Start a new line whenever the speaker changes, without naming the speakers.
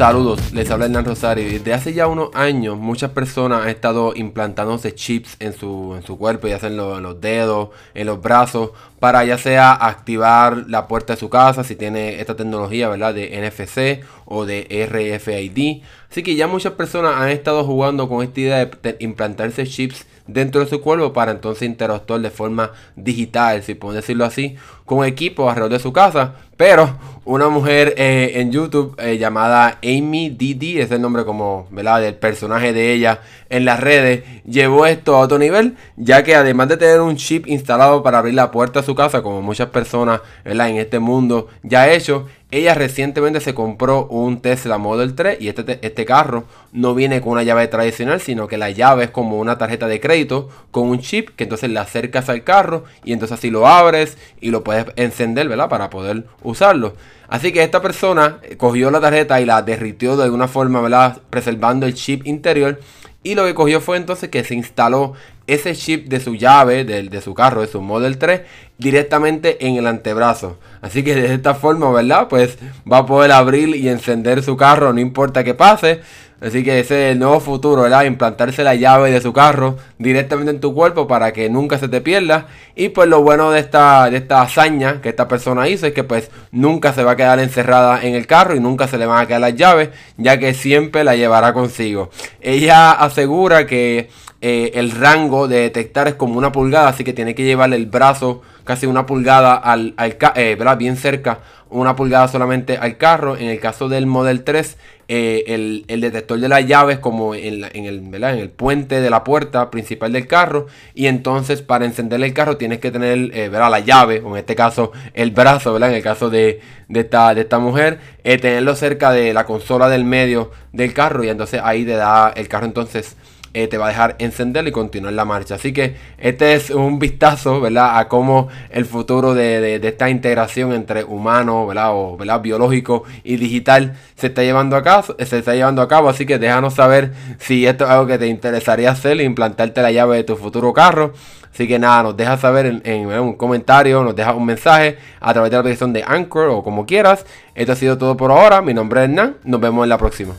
Saludos, les habla Hernán Rosario. Desde hace ya unos años, muchas personas han estado implantándose chips en su, en su cuerpo, ya sea en, los dedos, en los brazos, para ya sea activar la puerta de su casa, si tiene esta tecnología, ¿verdad? De NFC o de RFID. Así que ya muchas personas han estado jugando con esta idea de implantarse chips dentro de su cuerpo para entonces interactuar de forma digital, si puedo decirlo así, con equipos alrededor de su casa. Pero una mujer eh, en YouTube eh, llamada Amy Didi, es el nombre como, ¿verdad? Del personaje de ella en las redes, llevó esto a otro nivel, ya que además de tener un chip instalado para abrir la puerta a su casa, como muchas personas. En este mundo ya hecho, ella recientemente se compró un Tesla Model 3 y este, este carro no viene con una llave tradicional, sino que la llave es como una tarjeta de crédito con un chip que entonces le acercas al carro y entonces así lo abres y lo puedes encender, ¿verdad? Para poder usarlo. Así que esta persona cogió la tarjeta y la derritió de alguna forma, ¿verdad? Preservando el chip interior. Y lo que cogió fue entonces que se instaló ese chip de su llave, de, de, su carro, de su Model 3, directamente en el antebrazo. Así que de esta forma, ¿verdad? Pues va a poder abrir y encender su carro, no importa qué pase. Así que ese es el nuevo futuro, ¿verdad? Implantarse la llave de su carro directamente en tu cuerpo para que nunca se te pierda. Y pues lo bueno de esta, de esta hazaña que esta persona hizo es que pues nunca se va a quedar encerrada en el carro y nunca se le van a quedar las llaves, ya que siempre la llevará consigo. Ella asegura que eh, el rango de detectar es como una pulgada, así que tiene que llevarle el brazo casi una pulgada al, al eh, bien cerca, una pulgada solamente al carro. En el caso del Model 3, eh, el, detector de las llaves como en, en, el, en el puente de la puerta principal del carro. Y entonces para encender el carro tienes que tener la llave, o en este caso el brazo, ¿verdad? en el caso de, de, esta, de esta mujer, tenerlo cerca de la consola del medio del carro. Y entonces ahí te da el carro entonces eh, te va a dejar encender y continuar la marcha. Así que este es un vistazo, ¿verdad? A cómo el futuro de, esta integración entre humano, ¿verdad? O ¿verdad? biológico y digital se está llevando a cabo. Se está llevando a cabo. Así que déjanos saber si esto es algo que te interesaría hacer, implantarte la llave de tu futuro carro. Así que nada, nos deja saber en, un comentario, nos deja un mensaje a través de la aplicación de Anchor o como quieras. Esto ha sido todo por ahora. Mi nombre es Hernán. Nos vemos en la próxima.